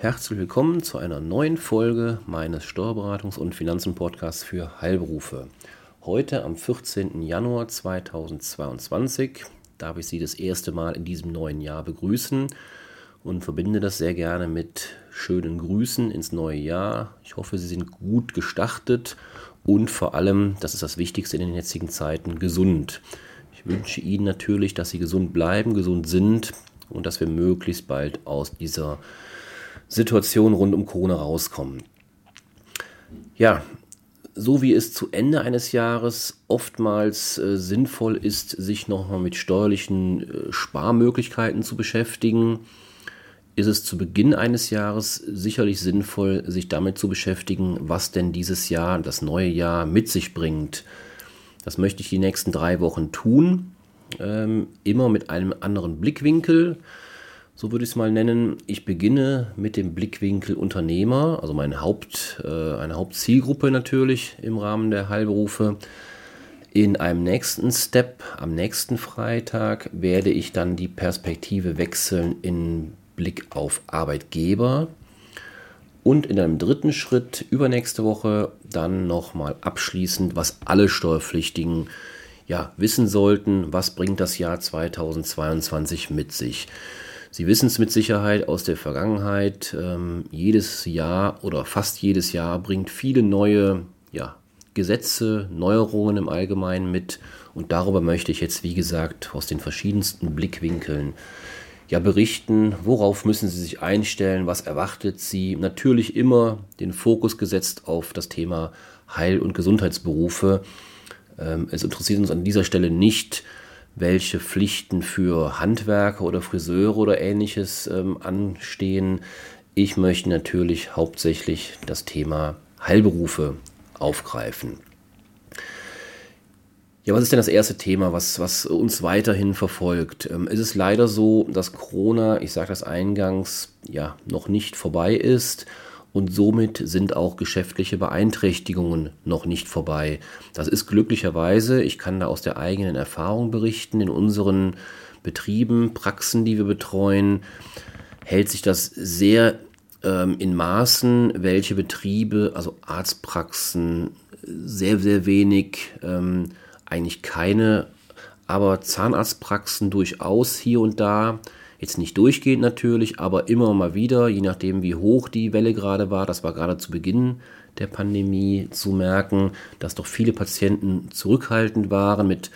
Herzlich willkommen zu einer neuen Folge meines Steuerberatungs- und Finanzen-Podcasts für Heilberufe. Heute am 14. Januar 2022 darf ich Sie das erste Mal in diesem neuen Jahr begrüßen und verbinde das sehr gerne mit schönen Grüßen ins neue Jahr. Ich hoffe, Sie sind gut gestartet und vor allem, das ist das Wichtigste in den jetzigen Zeiten, gesund. Ich wünsche Ihnen natürlich, dass Sie gesund bleiben, gesund sind und dass wir möglichst bald aus dieser Situation rund um Corona rauskommen. Ja, so wie es zu Ende eines Jahres oftmals äh, sinnvoll ist, sich nochmal mit steuerlichen äh, Sparmöglichkeiten zu beschäftigen, ist es zu Beginn eines Jahres sicherlich sinnvoll, sich damit zu beschäftigen, was denn dieses Jahr, das neue Jahr mit sich bringt. Das möchte ich die nächsten drei Wochen tun, ähm, immer mit einem anderen Blickwinkel. So würde ich es mal nennen. Ich beginne mit dem Blickwinkel Unternehmer, also meine Haupt, äh, eine Hauptzielgruppe natürlich im Rahmen der Heilberufe. In einem nächsten Step, am nächsten Freitag, werde ich dann die Perspektive wechseln in Blick auf Arbeitgeber. Und in einem dritten Schritt übernächste Woche dann nochmal abschließend, was alle Steuerpflichtigen ja, wissen sollten, was bringt das Jahr 2022 mit sich. Sie wissen es mit Sicherheit aus der Vergangenheit. Ähm, jedes Jahr oder fast jedes Jahr bringt viele neue ja, Gesetze, Neuerungen im Allgemeinen mit. Und darüber möchte ich jetzt, wie gesagt, aus den verschiedensten Blickwinkeln ja berichten, worauf müssen Sie sich einstellen, was erwartet Sie. Natürlich immer den Fokus gesetzt auf das Thema Heil- und Gesundheitsberufe. Ähm, es interessiert uns an dieser Stelle nicht, welche Pflichten für Handwerker oder Friseure oder ähnliches ähm, anstehen. Ich möchte natürlich hauptsächlich das Thema Heilberufe aufgreifen. Ja, was ist denn das erste Thema, was, was uns weiterhin verfolgt? Ähm, es ist leider so, dass Corona, ich sage das eingangs, ja, noch nicht vorbei ist und somit sind auch geschäftliche Beeinträchtigungen noch nicht vorbei. Das ist glücklicherweise, ich kann da aus der eigenen Erfahrung berichten, in unseren Betrieben, Praxen, die wir betreuen, hält sich das sehr ähm, in Maßen, welche Betriebe, also Arztpraxen, sehr, sehr wenig ähm, eigentlich keine, aber Zahnarztpraxen durchaus hier und da. Jetzt nicht durchgehend natürlich, aber immer mal wieder, je nachdem wie hoch die Welle gerade war. Das war gerade zu Beginn der Pandemie zu merken, dass doch viele Patienten zurückhaltend waren mit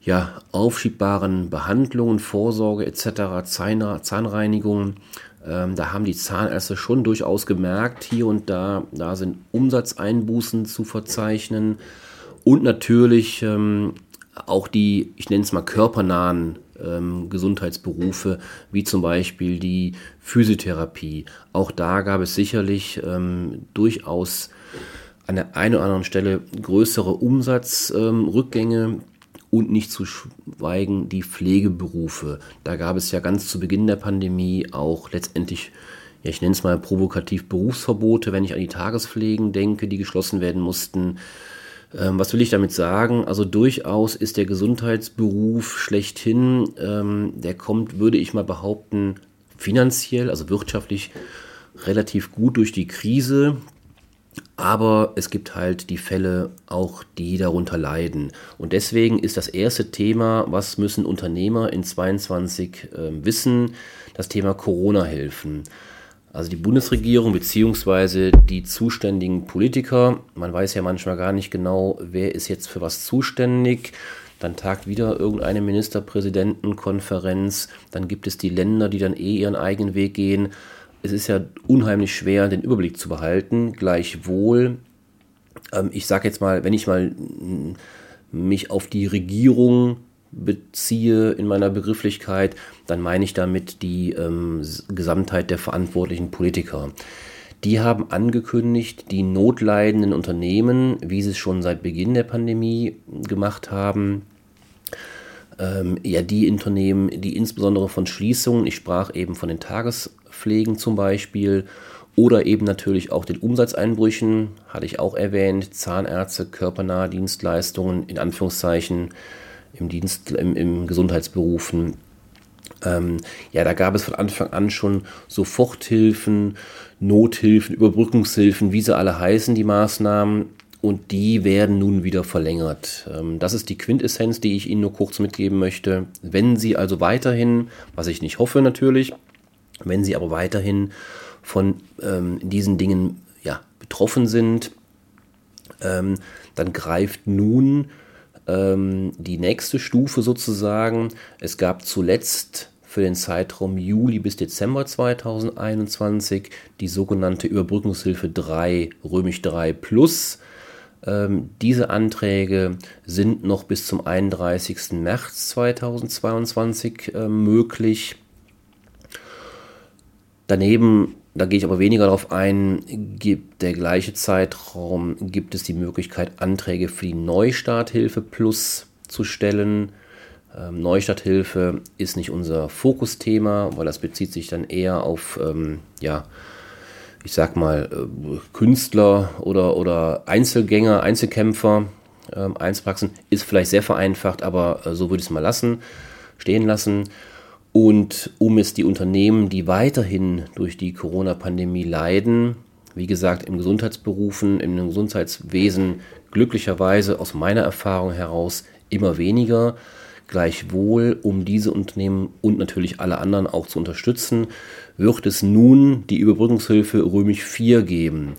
ja, aufschiebbaren Behandlungen, Vorsorge etc., Zahnreinigung. Ähm, da haben die Zahnärzte schon durchaus gemerkt, hier und da, da sind Umsatzeinbußen zu verzeichnen. Und natürlich ähm, auch die, ich nenne es mal körpernahen ähm, Gesundheitsberufe, wie zum Beispiel die Physiotherapie. Auch da gab es sicherlich ähm, durchaus an der einen oder anderen Stelle größere Umsatzrückgänge ähm, und nicht zu schweigen die Pflegeberufe. Da gab es ja ganz zu Beginn der Pandemie auch letztendlich ja, ich nenne es mal provokativ Berufsverbote, wenn ich an die Tagespflegen denke, die geschlossen werden mussten. Ähm, was will ich damit sagen? Also durchaus ist der Gesundheitsberuf schlechthin, ähm, der kommt, würde ich mal behaupten, finanziell, also wirtschaftlich relativ gut durch die Krise. Aber es gibt halt die Fälle auch, die darunter leiden. Und deswegen ist das erste Thema, was müssen Unternehmer in 22 äh, wissen, das Thema Corona-Hilfen. Also die Bundesregierung bzw. die zuständigen Politiker, man weiß ja manchmal gar nicht genau, wer ist jetzt für was zuständig. Dann tagt wieder irgendeine Ministerpräsidentenkonferenz. Dann gibt es die Länder, die dann eh ihren eigenen Weg gehen. Es ist ja unheimlich schwer, den Überblick zu behalten. Gleichwohl, ähm, ich sage jetzt mal, wenn ich mal mich auf die Regierung beziehe in meiner Begrifflichkeit, dann meine ich damit die ähm, Gesamtheit der verantwortlichen Politiker. Die haben angekündigt, die notleidenden Unternehmen, wie sie es schon seit Beginn der Pandemie gemacht haben, ähm, ja, die Unternehmen, die insbesondere von Schließungen, ich sprach eben von den Tagespflegen zum Beispiel, oder eben natürlich auch den Umsatzeinbrüchen, hatte ich auch erwähnt, Zahnärzte, körpernahe Dienstleistungen, in Anführungszeichen, im Dienst, im, im Gesundheitsberufen, Ähm, ja, da gab es von Anfang an schon Soforthilfen, Nothilfen, Überbrückungshilfen, wie sie alle heißen, die Maßnahmen. Und die werden nun wieder verlängert. Ähm, das ist die Quintessenz, die ich Ihnen nur kurz mitgeben möchte. Wenn Sie also weiterhin, was ich nicht hoffe natürlich, wenn Sie aber weiterhin von ähm, diesen Dingen ja, betroffen sind, ähm, dann greift nun ähm, die nächste Stufe sozusagen. Es gab zuletzt für den Zeitraum Juli bis Dezember 2021 die sogenannte Überbrückungshilfe 3, römisch 3 Plus. Ähm, diese Anträge sind noch bis zum 31. März 2022 äh, möglich. Daneben, da gehe ich aber weniger darauf ein, gibt der gleiche Zeitraum, gibt es die Möglichkeit, Anträge für die Neustarthilfe Plus zu stellen. Ähm, Neustarthilfe ist nicht unser Fokusthema, weil das bezieht sich dann eher auf, ähm, ja, ich sag mal, äh, Künstler oder, oder Einzelgänger, Einzelkämpfer, ähm, Einzelpraxen. Ist vielleicht sehr vereinfacht, aber äh, so würde ich es mal lassen, stehen lassen. Und um es die Unternehmen, die weiterhin durch die Corona-Pandemie leiden, wie gesagt, im Gesundheitsberufen, im Gesundheitswesen glücklicherweise aus meiner Erfahrung heraus immer weniger, Gleichwohl, um diese Unternehmen und natürlich alle anderen auch zu unterstützen, wird es nun die Überbrückungshilfe Römisch 4 geben.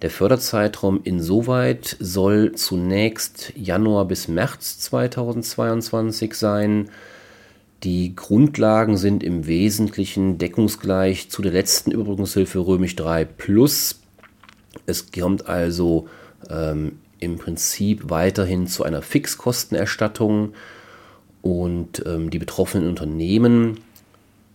Der Förderzeitraum insoweit soll zunächst Januar bis März 2022 sein. Die Grundlagen sind im Wesentlichen deckungsgleich zu der letzten Überbrückungshilfe Römisch 3 Plus. Es kommt also ähm, im Prinzip weiterhin zu einer Fixkostenerstattung und ähm, die betroffenen Unternehmen,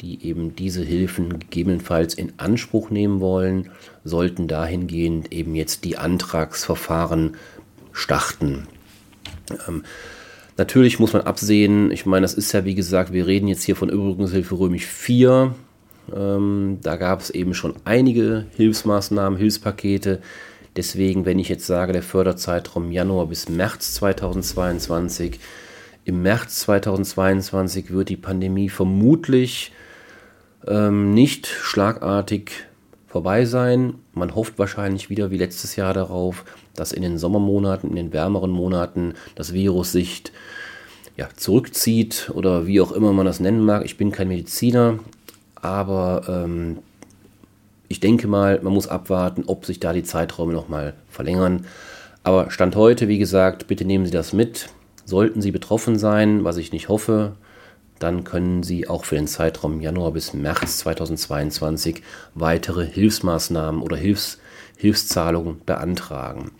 die eben diese Hilfen gegebenenfalls in Anspruch nehmen wollen, sollten dahingehend eben jetzt die Antragsverfahren starten. Ähm, natürlich muss man absehen, ich meine, das ist ja wie gesagt, wir reden jetzt hier von Überbrückungshilfe Römisch 4. Ähm, da gab es eben schon einige Hilfsmaßnahmen, Hilfspakete. Deswegen, wenn ich jetzt sage, der Förderzeitraum Januar bis März 2022, im März 2022 wird die Pandemie vermutlich ähm, nicht schlagartig vorbei sein. Man hofft wahrscheinlich wieder wie letztes Jahr darauf, dass in den Sommermonaten, in den wärmeren Monaten das Virus sich ja, zurückzieht oder wie auch immer man das nennen mag. Ich bin kein Mediziner, aber ähm, ich denke mal, man muss abwarten, ob sich da die Zeiträume nochmal verlängern. Aber Stand heute, wie gesagt, bitte nehmen Sie das mit. Sollten Sie betroffen sein, was ich nicht hoffe, dann können Sie auch für den Zeitraum Januar bis März 2022 weitere Hilfsmaßnahmen oder Hilfs Hilfszahlungen beantragen.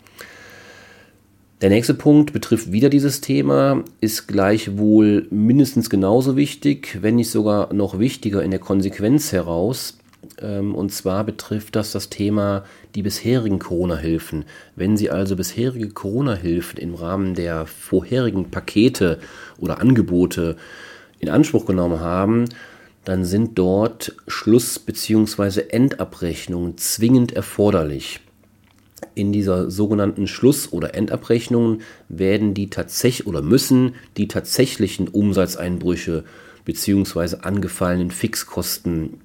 Der nächste Punkt betrifft wieder dieses Thema, ist gleichwohl mindestens genauso wichtig, wenn nicht sogar noch wichtiger in der Konsequenz heraus. Ähm, und zwar betrifft das das Thema die bisherigen Corona-Hilfen. Wenn Sie also bisherige Corona-Hilfen im Rahmen der vorherigen Pakete oder Angebote in Anspruch genommen haben, dann sind dort Schluss- bzw. Endabrechnungen zwingend erforderlich. In dieser sogenannten Schluss- oder Endabrechnung werden die tatsächlich oder müssen die tatsächlichen Umsatzeinbrüche bzw. angefallenen Fixkosten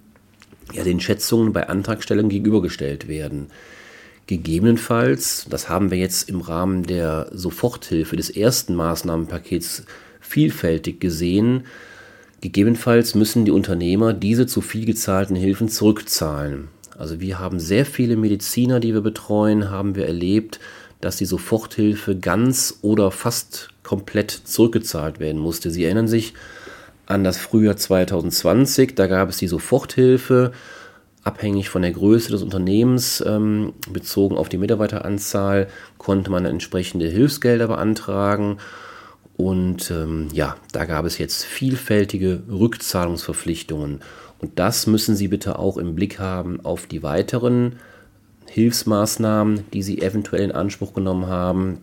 ja, den Schätzungen bei Antragstellung gegenübergestellt werden. Gegebenenfalls, das haben wir jetzt im Rahmen der Soforthilfe des ersten Maßnahmenpakets vielfältig gesehen, gegebenenfalls müssen die Unternehmer diese zu viel gezahlten Hilfen zurückzahlen. Also wir haben sehr viele Mediziner, die wir betreuen, haben wir erlebt, dass die Soforthilfe ganz oder fast komplett zurückgezahlt werden musste. Sie erinnern sich, an das Frühjahr 2020. Da gab es die Soforthilfe, abhängig von der Größe des Unternehmens, ähm, bezogen auf die Mitarbeiteranzahl, konnte man entsprechende Hilfsgelder beantragen. Und ähm, ja, da gab es jetzt vielfältige Rückzahlungsverpflichtungen. Und das müssen Sie bitte auch im Blick haben auf die weiteren Hilfsmaßnahmen, die Sie eventuell in Anspruch genommen haben.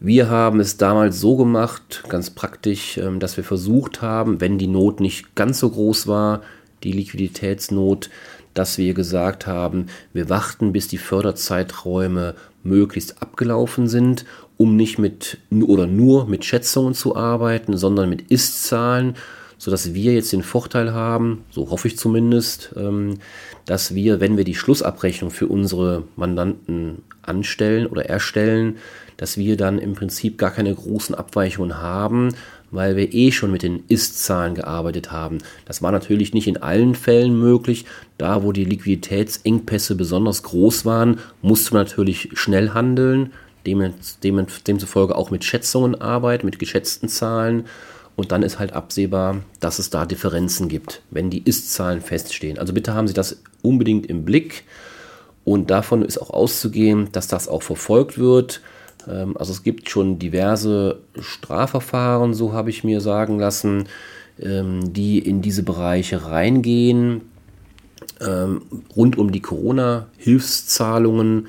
Wir haben es damals so gemacht, ganz praktisch, ähm, dass wir versucht haben, wenn die Not nicht ganz so groß war, die Liquiditätsnot, dass wir gesagt haben, wir warten, bis die Förderzeiträume möglichst abgelaufen sind, um nicht mit oder nur mit Schätzungen zu arbeiten, sondern mit Ist-Zahlen. Sodass wir jetzt den Vorteil haben, so hoffe ich zumindest, ähm, dass wir, wenn wir die Schlussabrechnung für unsere Mandanten anstellen oder erstellen, dass wir dann im Prinzip gar keine großen Abweichungen haben, weil wir eh schon mit den Ist-Zahlen gearbeitet haben. Das war natürlich nicht in allen Fällen möglich. Da, wo die Liquiditätsengpässe besonders groß waren, musste man natürlich schnell handeln, demzufolge auch mit Schätzungen arbeiten, mit geschätzten Zahlen. Und dann ist halt absehbar, dass es da Differenzen gibt, wenn die Ist-Zahlen feststehen. Also bitte haben Sie das unbedingt im Blick. Und davon ist auch auszugehen, dass das auch verfolgt wird. Ähm, also es gibt schon diverse Strafverfahren, so habe ich mir sagen lassen, ähm, die in diese Bereiche reingehen, ähm, rund um die Corona-Hilfszahlungen.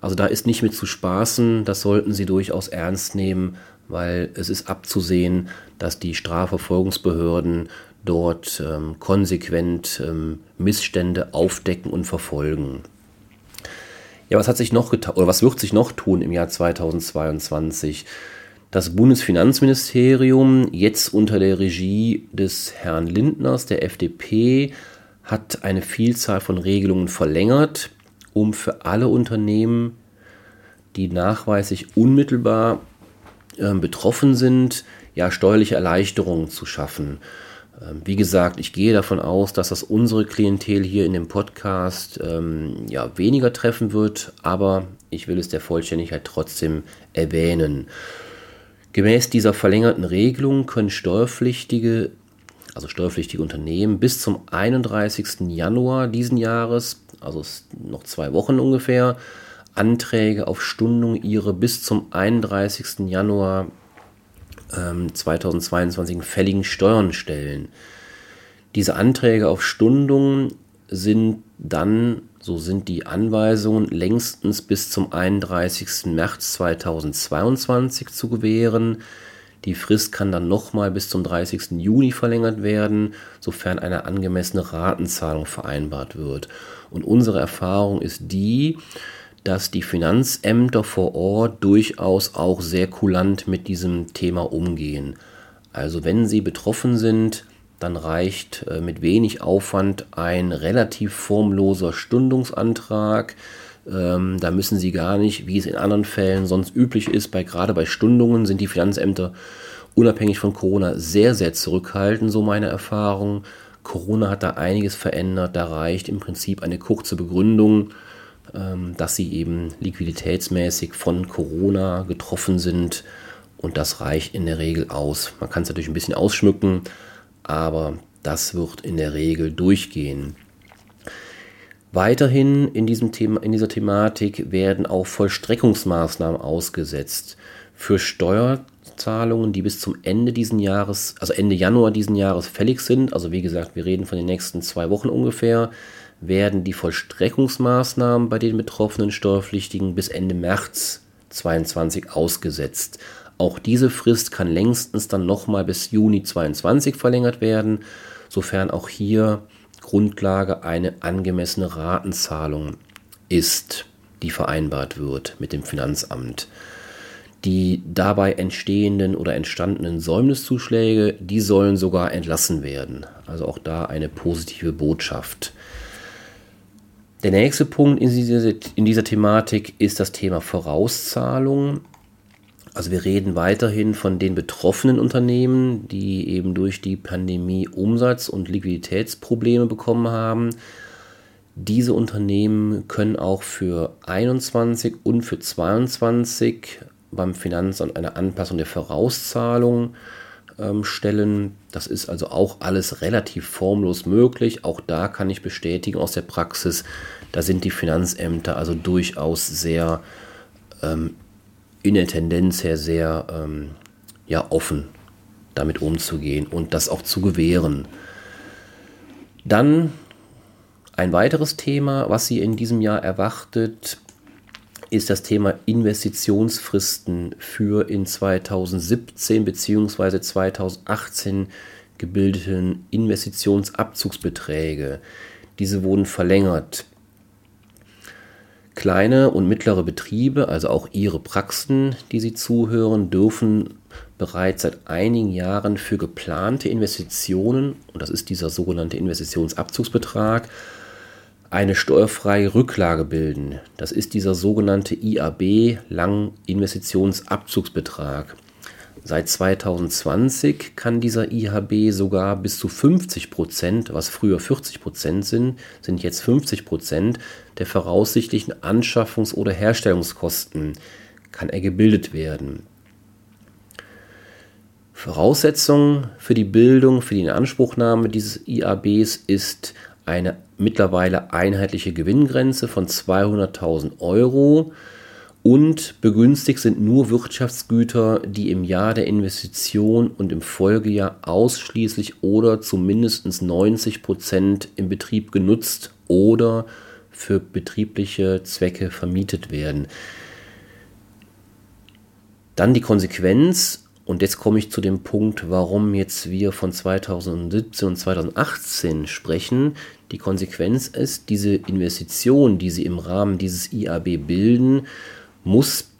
Also da ist nicht mit zu spaßen, das sollten Sie durchaus ernst nehmen, weil es ist abzusehen, dass die Strafverfolgungsbehörden dort ähm, konsequent ähm, Missstände aufdecken und verfolgen. Ja, was hat sich noch getan oder was wird sich noch tun im Jahr 2022? Das Bundesfinanzministerium, jetzt unter der Regie des Herrn Lindners, der FDP, hat eine Vielzahl von Regelungen verlängert, um für alle Unternehmen, die nachweislich unmittelbar betroffen sind, ja, steuerliche Erleichterungen zu schaffen. Ähm, wie gesagt, ich gehe davon aus, dass das unsere Klientel hier in dem Podcast ähm, ja, weniger treffen wird, aber ich will es der Vollständigkeit trotzdem erwähnen. Gemäß dieser verlängerten Regelung können steuerpflichtige, also steuerpflichtige Unternehmen bis zum 31. Januar diesen Jahres, also noch zwei Wochen ungefähr, Anträge auf Stundung ihre bis zum 31. Januar 2022 ähm, fälligen Steuern stellen. Diese Anträge auf Stundungen sind dann, so sind die Anweisungen, längstens bis zum 31. März 2022 zu gewähren. Die Frist kann dann nochmal bis zum 30. Juni verlängert werden, sofern eine angemessene Ratenzahlung vereinbart wird. Und unsere Erfahrung ist die, dass die Finanzämter vor Ort durchaus auch sehr kulant mit diesem Thema umgehen. Also wenn sie betroffen sind, dann reicht äh, mit wenig Aufwand ein relativ formloser Stundungsantrag. Ähm, da müssen sie gar nicht, wie es in anderen Fällen sonst üblich ist, bei, gerade bei Stundungen sind die Finanzämter unabhängig von Corona sehr, sehr zurückhaltend, so meine Erfahrung. Corona hat da einiges verändert. Da reicht im Prinzip eine kurze Begründung dass sie eben liquiditätsmäßig von Corona getroffen sind und das reicht in der Regel aus. Man kann es natürlich ein bisschen ausschmücken, aber das wird in der Regel durchgehen. Weiterhin in, diesem Thema, in dieser Thematik werden auch Vollstreckungsmaßnahmen ausgesetzt für Steuerzahlungen, die bis zum Ende diesen Jahres, also Ende Januar diesen Jahres fällig sind. Also wie gesagt, wir reden von den nächsten zwei Wochen ungefähr werden die Vollstreckungsmaßnahmen bei den betroffenen Steuerpflichtigen bis Ende März 2022 ausgesetzt. Auch diese Frist kann längstens dann nochmal bis Juni 2022 verlängert werden, sofern auch hier Grundlage eine angemessene Ratenzahlung ist, die vereinbart wird mit dem Finanzamt. Die dabei entstehenden oder entstandenen Säumniszuschläge, die sollen sogar entlassen werden. Also auch da eine positive Botschaft. Der nächste Punkt in dieser, in dieser Thematik ist das Thema Vorauszahlungen. Also wir reden weiterhin von den betroffenen Unternehmen, die eben durch die Pandemie Umsatz- und Liquiditätsprobleme bekommen haben. Diese Unternehmen können auch für 21 und für 22 beim Finanzamt eine Anpassung der Vorauszahlung ähm, stellen. Das ist also auch alles relativ formlos möglich. Auch da kann ich bestätigen aus der Praxis, da sind die Finanzämter also durchaus sehr ähm, in der Tendenz her sehr ähm, ja, offen damit umzugehen und das auch zu gewähren. Dann ein weiteres Thema, was Sie in diesem Jahr erwartet, ist das Thema Investitionsfristen für in 2017 bzw. 2018 gebildeten Investitionsabzugsbeträge. Diese wurden verlängert. Kleine und mittlere Betriebe, also auch Ihre Praxen, die Sie zuhören, dürfen bereits seit einigen Jahren für geplante Investitionen, und das ist dieser sogenannte Investitionsabzugsbetrag, eine steuerfreie Rücklage bilden. Das ist dieser sogenannte IAB Lang-Investitionsabzugsbetrag. Seit 2020 kann dieser IHB sogar bis zu 50 Prozent, was früher 40 Prozent sind, sind jetzt 50 Prozent der voraussichtlichen Anschaffungs- oder Herstellungskosten kann er gebildet werden. Voraussetzung für die Bildung, für die Inanspruchnahme dieses IABs ist eine mittlerweile einheitliche Gewinngrenze von 200.000 Euro und begünstigt sind nur Wirtschaftsgüter, die im Jahr der Investition und im Folgejahr ausschließlich oder zumindest 90 Prozent im Betrieb genutzt oder für betriebliche Zwecke vermietet werden. Dann die Konsequenz, und jetzt komme ich zu dem Punkt, warum jetzt wir von 2017 und 2018 sprechen. Die Konsequenz ist, diese Investition, die Sie im Rahmen dieses IAB bilden, muss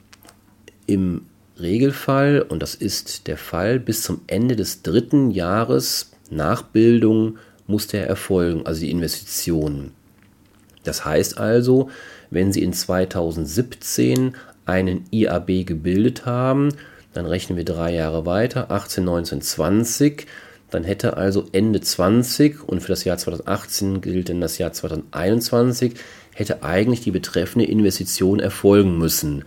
im Regelfall, und das ist der Fall, bis zum Ende des dritten Jahres nach Bildung muss der erfolgen, also die Investition. Das heißt also, wenn Sie in 2017 einen IAB gebildet haben, dann rechnen wir drei Jahre weiter, 18, 19, 20, dann hätte also Ende 20 und für das Jahr 2018 gilt dann das Jahr 2021, hätte eigentlich die betreffende Investition erfolgen müssen.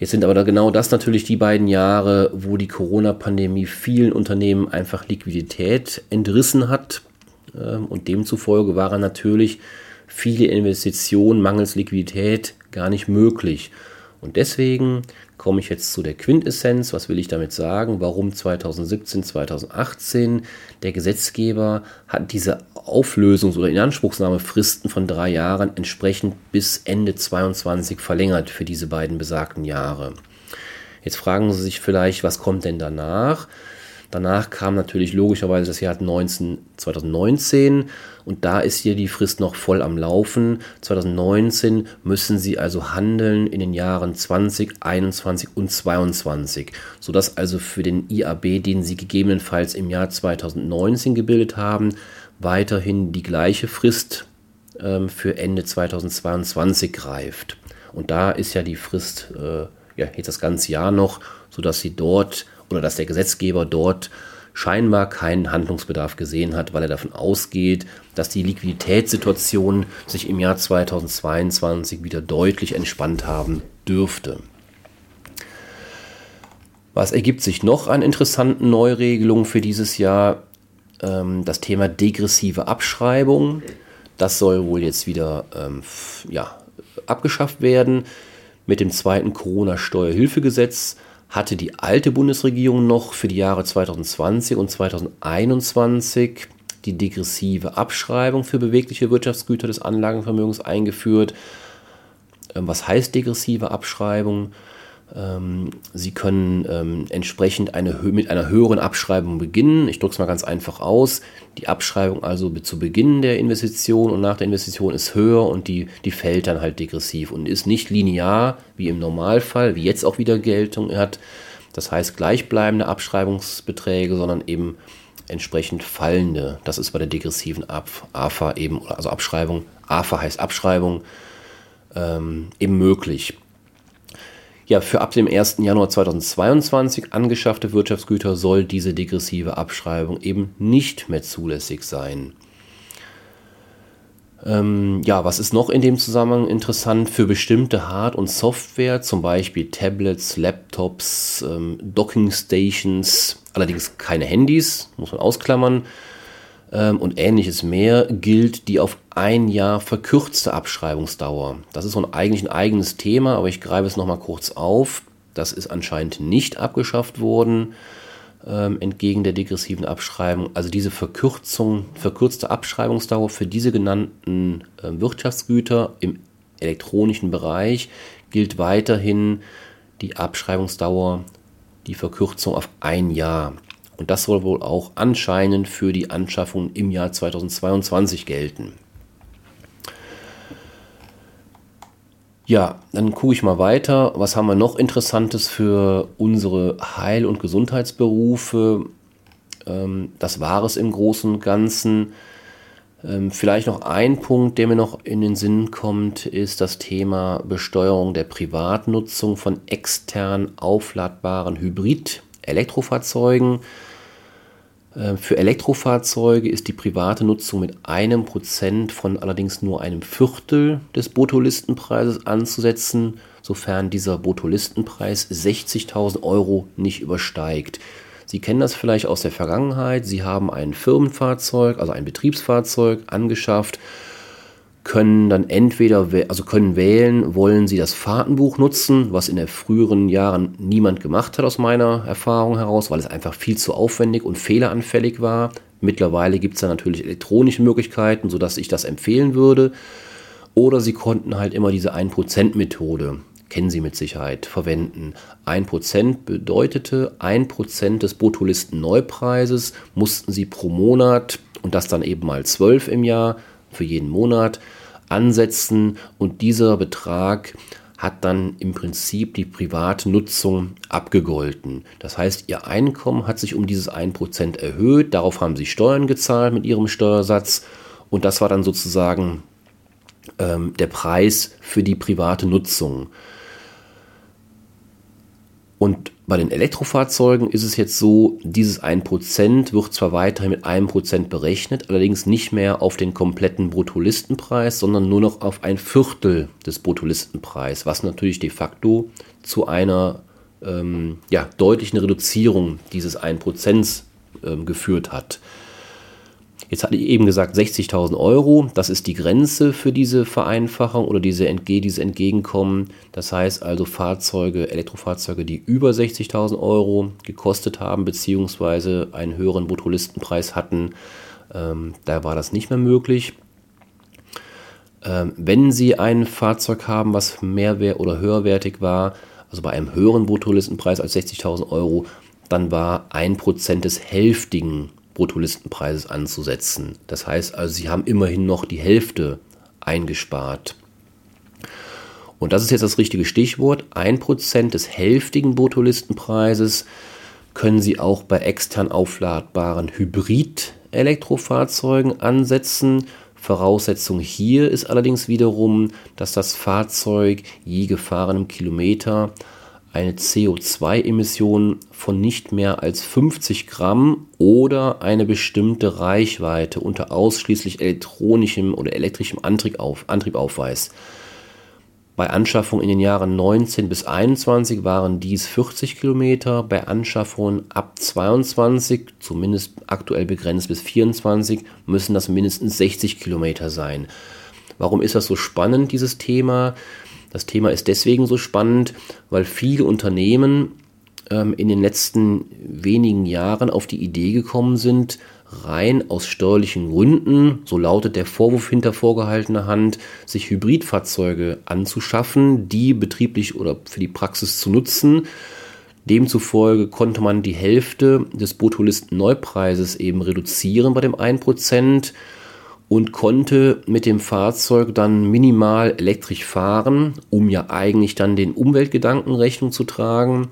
Jetzt sind aber da genau das natürlich die beiden Jahre, wo die Corona-Pandemie vielen Unternehmen einfach Liquidität entrissen hat. Ähm, und demzufolge waren natürlich viele Investitionen mangels Liquidität gar nicht möglich. Und deswegen komme ich jetzt zu der Quintessenz. Was will ich damit sagen? Warum 2017, 2018? Der Gesetzgeber hat diese Auflösungs- oder Inanspruchsnahmefristen von drei Jahren entsprechend bis Ende 2022 verlängert für diese beiden besagten Jahre. Jetzt fragen Sie sich vielleicht, was kommt denn danach? Danach kam natürlich logischerweise das Jahr 19, 2019 und da ist hier die Frist noch voll am Laufen. 2019 müssen Sie also handeln in den Jahren 20, 21 und 22, sodass also für den IAB, den Sie gegebenenfalls im Jahr 2019 gebildet haben, weiterhin die gleiche Frist ähm, für Ende 2022 greift. Und da ist ja die Frist äh, ja, jetzt das ganze Jahr noch, sodass Sie dort oder dass der Gesetzgeber dort scheinbar keinen Handlungsbedarf gesehen hat, weil er davon ausgeht, dass die Liquiditätssituation sich im Jahr 2022 wieder deutlich entspannt haben dürfte. Was ergibt sich noch an interessanten Neuregelungen für dieses Jahr? Ähm, das Thema degressive Abschreibung. Das soll wohl jetzt wieder ähm, ja, abgeschafft werden. Mit dem zweiten Corona-Steuerhilfegesetz hatte die alte Bundesregierung noch für die Jahre 2020 und 2021 die degressive Abschreibung für bewegliche Wirtschaftsgüter des Anlagenvermögens eingeführt. Ähm, was heißt degressive Abschreibung? Ähm, Sie können ähm, entsprechend eine, mit einer höheren Abschreibung beginnen. Ich drücke es mal ganz einfach aus. Die Abschreibung also zu Beginn der Investition und nach der Investition ist höher und die, die fällt dann halt degressiv und ist nicht linear wie im Normalfall, wie jetzt auch wieder Geltung hat. Das heißt gleichbleibende Abschreibungsbeträge, sondern eben entsprechend fallende. Das ist bei der degressiven AFA eben, also Abschreibung. AFA heißt Abschreibung, ähm, eben möglich ja, für ab dem 1. Januar 2022 angeschaffte Wirtschaftsgüter soll diese degressive Abschreibung eben nicht mehr zulässig sein. Ähm, ja, was ist noch in dem Zusammenhang interessant? Für bestimmte Hard- und Software, zum Beispiel Tablets, Laptops, ähm, Docking Stations, allerdings keine Handys, muss man ausklammern, ähm, und ähnliches mehr gilt die auf ein Jahr verkürzte Abschreibungsdauer. Das ist so ein, eigentlich ein eigenes Thema, aber ich greife es nochmal kurz auf. Das ist anscheinend nicht abgeschafft worden, ähm, entgegen der degressiven Abschreibung. Also diese Verkürzung, verkürzte Abschreibungsdauer für diese genannten äh, Wirtschaftsgüter im elektronischen Bereich gilt weiterhin die Abschreibungsdauer, die Verkürzung auf ein Jahr. Und das soll wohl auch anscheinend für die Anschaffung im Jahr 2022 gelten. Ja, dann gucke ich mal weiter. Was haben wir noch Interessantes für unsere Heil- und Gesundheitsberufe? Ähm, das war es im Großen und Ganzen. Ähm, vielleicht noch ein Punkt, der mir noch in den Sinn kommt, ist das Thema Besteuerung der Privatnutzung von extern aufladbaren Hybrid-Elektrofahrzeugen. Äh, für Elektrofahrzeuge ist die private Nutzung mit einem Prozent von allerdings nur einem Viertel des Bruttolistenpreises anzusetzen, sofern dieser Bruttolistenpreis 60.000 Euro nicht übersteigt. Sie kennen das vielleicht aus der Vergangenheit. Sie haben ein Firmenfahrzeug, also ein Betriebsfahrzeug angeschafft können dann entweder, also können wählen, wollen sie das Fahrtenbuch nutzen, was in den früheren Jahren niemand gemacht hat aus meiner Erfahrung heraus, weil es einfach viel zu aufwendig und fehleranfällig war. Mittlerweile gibt es da natürlich elektronische Möglichkeiten, sodass ich das empfehlen würde. Oder sie konnten halt immer diese 1%-Methode, kennen Sie mit Sicherheit, verwenden. 1% bedeutete 1% des Bruttolisten-Neupreises mussten Sie pro Monat und das dann eben mal 12 im Jahr für jeden Monat ansetzen und dieser Betrag hat dann im Prinzip die private Nutzung abgegolten. Das heißt, ihr Einkommen hat sich um dieses 1% erhöht, darauf haben sie Steuern gezahlt mit ihrem Steuersatz und das war dann sozusagen ähm, der Preis für die private Nutzung. Und bei den Elektrofahrzeugen ist es jetzt so, dieses 1% wird zwar weiterhin mit 1% berechnet, allerdings nicht mehr auf den kompletten Bruttolistenpreis, sondern nur noch auf ein Viertel des Bruttolistenpreis, was natürlich de facto zu einer ähm, ja, deutlichen Reduzierung dieses 1% ähm, geführt hat. Jetzt hatte ich eben gesagt 60.000 Euro, das ist die Grenze für diese Vereinfachung oder diese Entge dieses Entgegenkommen. Das heißt also Fahrzeuge, Elektrofahrzeuge, die über 60.000 Euro gekostet haben, beziehungsweise einen höheren Bruttolistenpreis hatten, ähm, da war das nicht mehr möglich. Ähm, wenn Sie ein Fahrzeug haben, was mehrwert oder höherwertig war, also bei einem höheren Bruttolistenpreis als 60.000 Euro, dann war ein Prozent des hälftigen Bruttolistenpreises anzusetzen. Das heißt also, sie haben immerhin noch die Hälfte eingespart. Und das ist jetzt das richtige Stichwort. 1% des hälftigen Bruttolistenpreises können Sie auch bei extern aufladbaren Hybrid-Elektrofahrzeugen ansetzen. Voraussetzung hier ist allerdings wiederum, dass das Fahrzeug je gefahrenem Kilometer eine CO2-Emission von nicht mehr als 50 Gramm oder eine bestimmte Reichweite unter ausschließlich elektronischem oder elektrischem Antrieb, auf, Antrieb aufweist. Bei Anschaffung in den Jahren 19 bis 21 waren dies 40 Kilometer, bei Anschaffungen ab 22, zumindest aktuell begrenzt bis 24, müssen das mindestens 60 Kilometer sein. Warum ist das so spannend, dieses Thema? Das Thema ist deswegen so spannend, weil viele Unternehmen ähm, in den letzten wenigen Jahren auf die Idee gekommen sind, rein aus steuerlichen Gründen, so lautet der Vorwurf hinter vorgehaltener Hand, sich Hybridfahrzeuge anzuschaffen, die betrieblich oder für die Praxis zu nutzen. Demzufolge konnte man die Hälfte des Bruttolisten-Neupreises eben reduzieren bei dem 1% und konnte mit dem Fahrzeug dann minimal elektrisch fahren, um ja eigentlich dann den Umweltgedanken Rechnung zu tragen.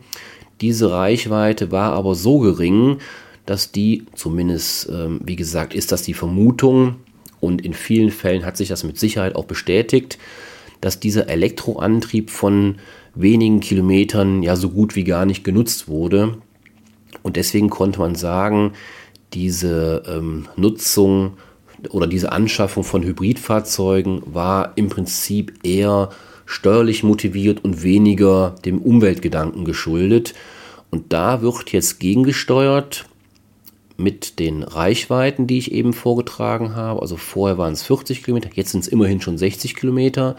Diese Reichweite war aber so gering, dass die, zumindest ähm, wie gesagt, ist das die Vermutung und in vielen Fällen hat sich das mit Sicherheit auch bestätigt, dass dieser Elektroantrieb von wenigen Kilometern ja so gut wie gar nicht genutzt wurde. Und deswegen konnte man sagen, diese ähm, Nutzung oder diese Anschaffung von Hybridfahrzeugen war im Prinzip eher steuerlich motiviert und weniger dem Umweltgedanken geschuldet. Und da wird jetzt gegengesteuert mit den Reichweiten, die ich eben vorgetragen habe. Also vorher waren es 40 Kilometer, jetzt sind es immerhin schon 60 Kilometer.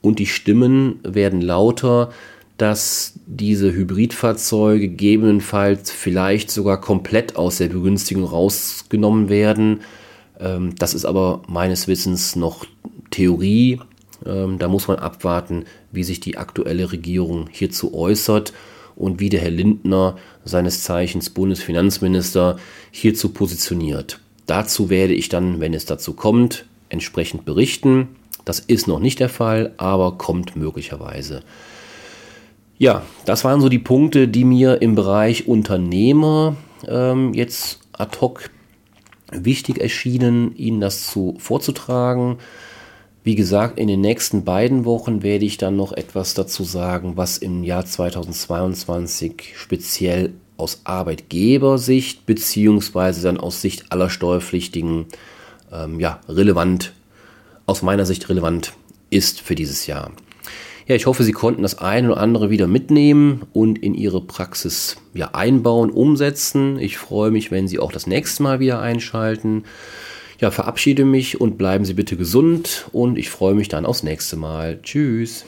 Und die Stimmen werden lauter, dass diese Hybridfahrzeuge gegebenenfalls vielleicht sogar komplett aus der Begünstigung rausgenommen werden das ist aber meines Wissens noch Theorie. Ähm, da muss man abwarten, wie sich die aktuelle Regierung hierzu äußert und wie der Herr Lindner, seines Zeichens Bundesfinanzminister, hierzu positioniert. Dazu werde ich dann, wenn es dazu kommt, entsprechend berichten. Das ist noch nicht der Fall, aber kommt möglicherweise. Ja, das waren so die Punkte, die mir im Bereich Unternehmer ähm, jetzt ad hoc wichtig erschienen, Ihnen das zu, vorzutragen. Wie gesagt, in den nächsten beiden Wochen werde ich dann noch etwas dazu sagen, was im Jahr 2022 speziell aus Arbeitgebersicht beziehungsweise dann aus Sicht aller Steuerpflichtigen ähm, ja, relevant, aus meiner Sicht relevant ist für dieses Jahr. Ja, ich hoffe, Sie konnten das eine oder andere wieder mitnehmen und in Ihre Praxis ja, einbauen, umsetzen. Ich freue mich, wenn Sie auch das nächste Mal wieder einschalten. Ja, verabschiede mich und bleiben Sie bitte gesund und ich freue mich dann aufs nächste Mal. Tschüss.